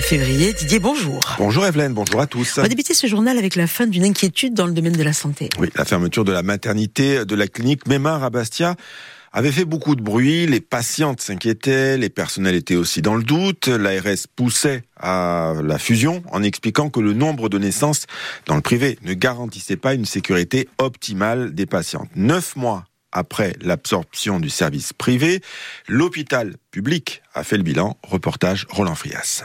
Février, Didier, bonjour. Bonjour Evelyne, bonjour à tous. On va débuter ce journal avec la fin d'une inquiétude dans le domaine de la santé. Oui, la fermeture de la maternité de la clinique Mémar à Bastia avait fait beaucoup de bruit, les patientes s'inquiétaient, les personnels étaient aussi dans le doute, l'ARS poussait à la fusion en expliquant que le nombre de naissances dans le privé ne garantissait pas une sécurité optimale des patientes. Neuf mois après l'absorption du service privé, l'hôpital public a fait le bilan. Reportage Roland Frias.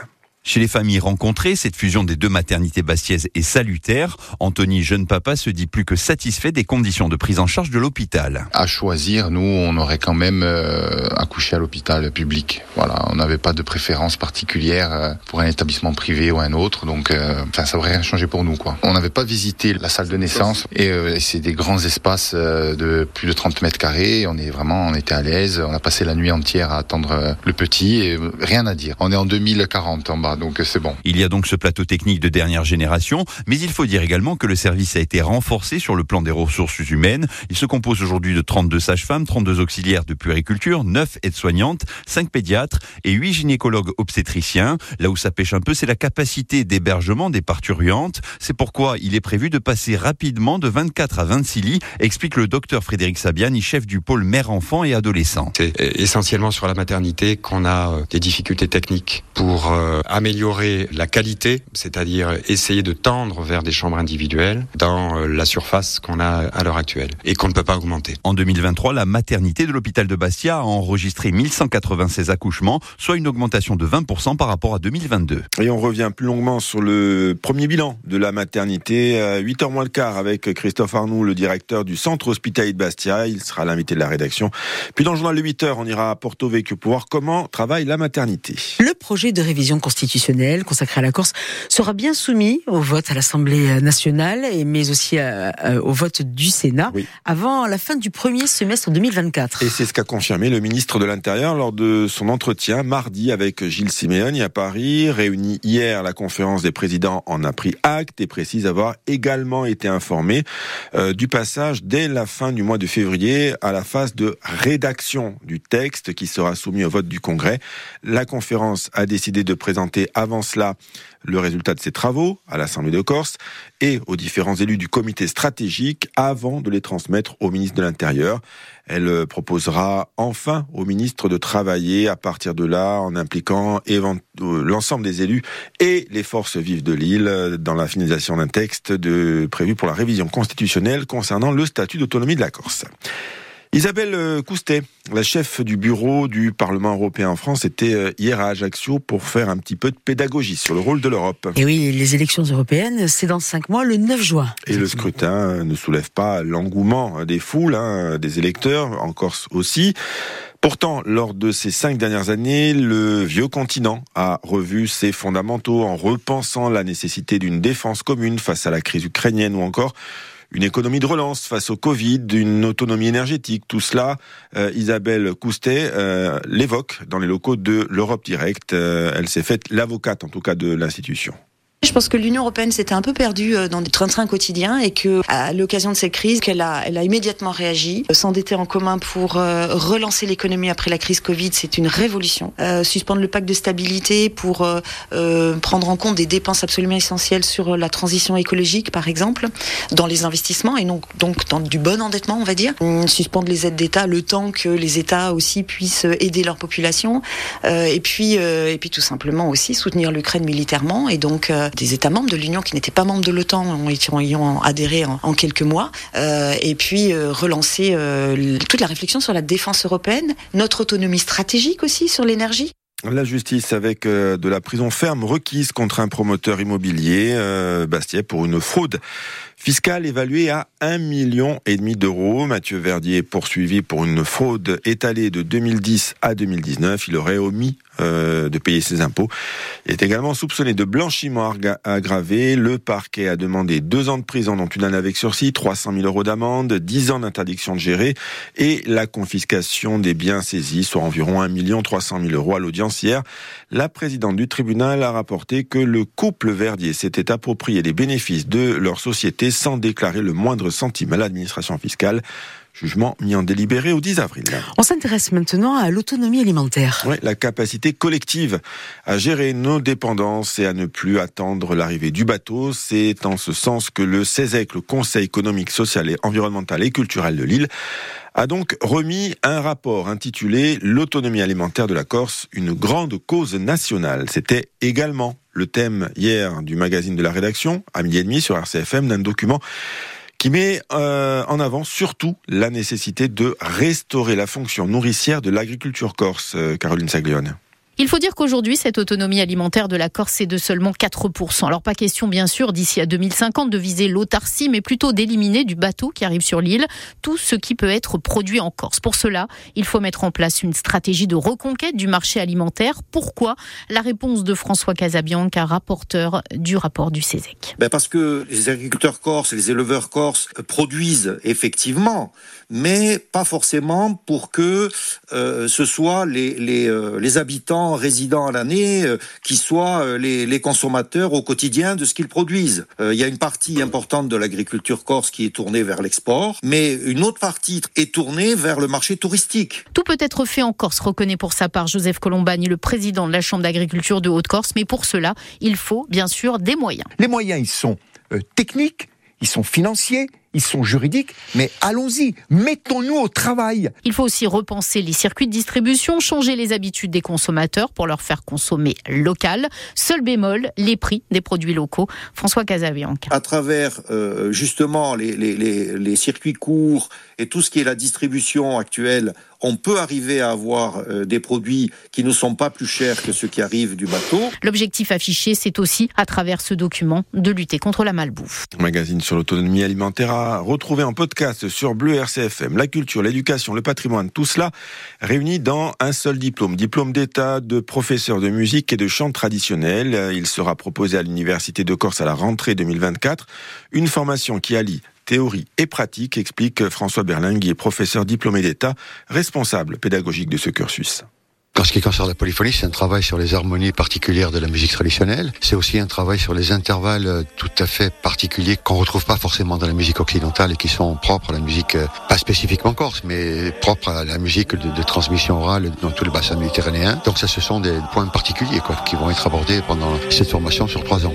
Chez les familles rencontrées, cette fusion des deux maternités bastiaises est salutaire. Anthony, jeune papa, se dit plus que satisfait des conditions de prise en charge de l'hôpital. À choisir, nous, on aurait quand même euh, accouché à l'hôpital public. Voilà, on n'avait pas de préférence particulière euh, pour un établissement privé ou un autre, donc euh, enfin, ça aurait rien changé pour nous. quoi. On n'avait pas visité la salle de naissance et c'est des grands espaces de plus de 30 mètres carrés. On est vraiment, on était à l'aise. On a passé la nuit entière à attendre le petit et rien à dire. On est en 2040 en bas donc c'est bon. Il y a donc ce plateau technique de dernière génération, mais il faut dire également que le service a été renforcé sur le plan des ressources humaines. Il se compose aujourd'hui de 32 sages-femmes, 32 auxiliaires de puériculture, 9 aides-soignantes, 5 pédiatres et 8 gynécologues obstétriciens. Là où ça pêche un peu, c'est la capacité d'hébergement des parturiantes. C'est pourquoi il est prévu de passer rapidement de 24 à 26 lits, explique le docteur Frédéric Sabiani, chef du pôle mère-enfant et adolescent. C'est essentiellement sur la maternité qu'on a euh, des difficultés techniques pour euh, améliorer la qualité, c'est-à-dire essayer de tendre vers des chambres individuelles dans euh, la surface qu'on a à l'heure actuelle et qu'on ne peut pas augmenter. En 2023, la maternité de l'hôpital de Bastia a enregistré 1196 accouchements, soit une augmentation de 20% par rapport à 2022. Et on revient plus longuement sur le premier bilan de la maternité, 8h moins le quart avec Christophe Arnoux, le directeur du centre hospitalier de Bastia. Il sera l'invité de la rédaction. Puis dans le journal de 8h, on ira à Porto Vecchio pour voir comment travaille la maternité. Le projet de révision constitutionnelle consacré à la Corse sera bien soumis au vote à l'Assemblée nationale, et mais aussi euh, euh, au vote du Sénat avant la fin du premier semestre 2024. Et c'est ce qu'a confirmé le ministre de l'Intérieur lors de son entretien mardi avec Gilles Simeoni à Paris. Réuni hier, la conférence des présidents en a pris acte et précise avoir également été informé euh, du passage dès la fin du mois de février à la phase de rédaction du texte qui sera soumis au vote du Congrès. La conférence a décidé de présenter avant cela le résultat de ses travaux à l'Assemblée de Corse et aux différents élus du comité stratégique avant de les transmettre au ministre de l'Intérieur. Elle proposera enfin au ministre de travailler à partir de là en impliquant euh, l'ensemble des élus et les forces vives de l'île dans la finalisation d'un texte prévu pour la révision constitutionnelle concernant le statut d'autonomie de la Corse. Isabelle euh, Coustet, la chef du bureau du Parlement européen en France, était euh, hier à Ajaccio pour faire un petit peu de pédagogie sur le rôle de l'Europe. Et oui, les élections européennes, c'est dans cinq mois, le 9 juin. Et le scrutin ne soulève pas l'engouement des foules, hein, des électeurs, en Corse aussi. Pourtant, lors de ces cinq dernières années, le vieux continent a revu ses fondamentaux en repensant la nécessité d'une défense commune face à la crise ukrainienne ou encore une économie de relance face au Covid, une autonomie énergétique. Tout cela, euh, Isabelle Coustet euh, l'évoque dans les locaux de l'Europe Direct. Euh, elle s'est faite l'avocate, en tout cas, de l'institution. Je pense que l'Union européenne s'était un peu perdue euh, dans des trains-trains quotidiens et que, à l'occasion de cette crise, qu'elle a, elle a immédiatement réagi, euh, s'endetter en commun pour euh, relancer l'économie après la crise Covid, c'est une révolution. suspendre le pacte de stabilité pour prendre en compte des dépenses absolument essentielles sur la transition écologique, par exemple, dans les investissements et donc, donc dans du bon endettement, on va dire. Suspendre les aides d'État le temps que les États aussi puissent aider leur population. et puis, et puis tout simplement aussi soutenir l'Ukraine militairement et donc des États membres de l'Union qui n'étaient pas membres de l'OTAN y ont adhéré en, quelques mois, euh, et puis euh, relancer euh, toute la réflexion sur la défense européenne, notre autonomie stratégique aussi sur l'énergie. La justice avec de la prison ferme requise contre un promoteur immobilier, Bastier, pour une fraude fiscale évaluée à 1,5 million d'euros. Mathieu Verdier poursuivi pour une fraude étalée de 2010 à 2019. Il aurait omis euh, de payer ses impôts. Il est également soupçonné de blanchiment aggravé. Le parquet a demandé deux ans de prison, dont une année avec sursis, 300 000 euros d'amende, 10 ans d'interdiction de gérer et la confiscation des biens saisis, soit environ 1 300 000 euros à l'audience hier. La présidente du tribunal a rapporté que le couple Verdier s'était approprié les bénéfices de leur société sans déclarer le moindre centime à l'administration fiscale. Jugement mis en délibéré au 10 avril. On s'intéresse maintenant à l'autonomie alimentaire. Oui, la capacité collective à gérer nos dépendances et à ne plus attendre l'arrivée du bateau. C'est en ce sens que le CESEC, le Conseil économique, social et environnemental et culturel de Lille, a donc remis un rapport intitulé L'autonomie alimentaire de la Corse, une grande cause nationale. C'était également le thème hier du magazine de la rédaction, à midi et demi sur RCFM, d'un document qui met euh, en avant surtout la nécessité de restaurer la fonction nourricière de l'agriculture corse, euh, Caroline Saglione. Il faut dire qu'aujourd'hui, cette autonomie alimentaire de la Corse est de seulement 4%. Alors pas question, bien sûr, d'ici à 2050 de viser l'autarcie, mais plutôt d'éliminer du bateau qui arrive sur l'île tout ce qui peut être produit en Corse. Pour cela, il faut mettre en place une stratégie de reconquête du marché alimentaire. Pourquoi? La réponse de François Casabianca, rapporteur du rapport du CESEC. Ben parce que les agriculteurs corses, les éleveurs corses produisent effectivement, mais pas forcément pour que euh, ce soit les, les, euh, les habitants résidents à l'année euh, qui soient euh, les, consommateurs au quotidien de ce qu'ils produisent. Euh, il y a une partie importante de l'agriculture corse qui est tournée vers l'export, mais une autre partie est tournée vers le marché touristique. Tout peut être fait en Corse, reconnaît pour sa part Joseph Colombani, le président de la Chambre d'agriculture de Haute-Corse, mais pour cela, il faut bien sûr des moyens. Les moyens, ils sont techniques, ils sont financiers, ils sont juridiques, mais allons-y, mettons-nous au travail. Il faut aussi repenser les circuits de distribution, changer les habitudes des consommateurs pour leur faire consommer local. Seul bémol, les prix des produits locaux. François Casabianca. À travers euh, justement les, les, les, les, circuits courts et tout ce qui est la distribution actuelle, on peut arriver à avoir euh, des produits qui ne sont pas plus chers que ceux qui arrivent du bateau. L'objectif affiché, c'est aussi, à travers ce document, de lutter contre la malbouffe. Magazine sur l'autonomie alimentaire retrouver en podcast sur Bleu RCFM. La culture, l'éducation, le patrimoine, tout cela réuni dans un seul diplôme. Diplôme d'État de professeur de musique et de chant traditionnel. Il sera proposé à l'Université de Corse à la rentrée 2024. Une formation qui allie théorie et pratique, explique François Berlingue, professeur diplômé d'État, responsable pédagogique de ce cursus. En ce qui concerne la polyphonie, c'est un travail sur les harmonies particulières de la musique traditionnelle. C'est aussi un travail sur les intervalles tout à fait particuliers qu'on retrouve pas forcément dans la musique occidentale et qui sont propres à la musique, euh, pas spécifiquement corse, mais propres à la musique de, transmission orale dans tout le bassin méditerranéen. Donc ça, ce sont des points particuliers qui vont être abordés pendant cette formation sur trois ans.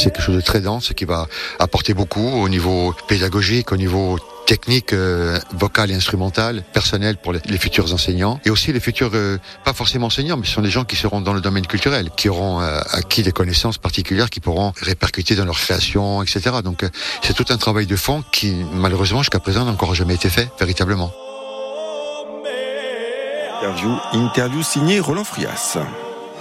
C'est quelque chose de très dense qui va apporter beaucoup au niveau pédagogique, au niveau technique euh, vocale et instrumentale, personnelle pour les, futurs enseignants et aussi les futurs, euh, pas forcément enseignants, mais ce sont des gens qui seront dans le domaine culturel, qui auront euh, acquis des connaissances particulières qui pourront répercuter dans leur création, etc. Donc c'est tout un travail de fond qui malheureusement jusqu'à présent n'a encore jamais été fait véritablement. Interview, interview signée Roland Frias.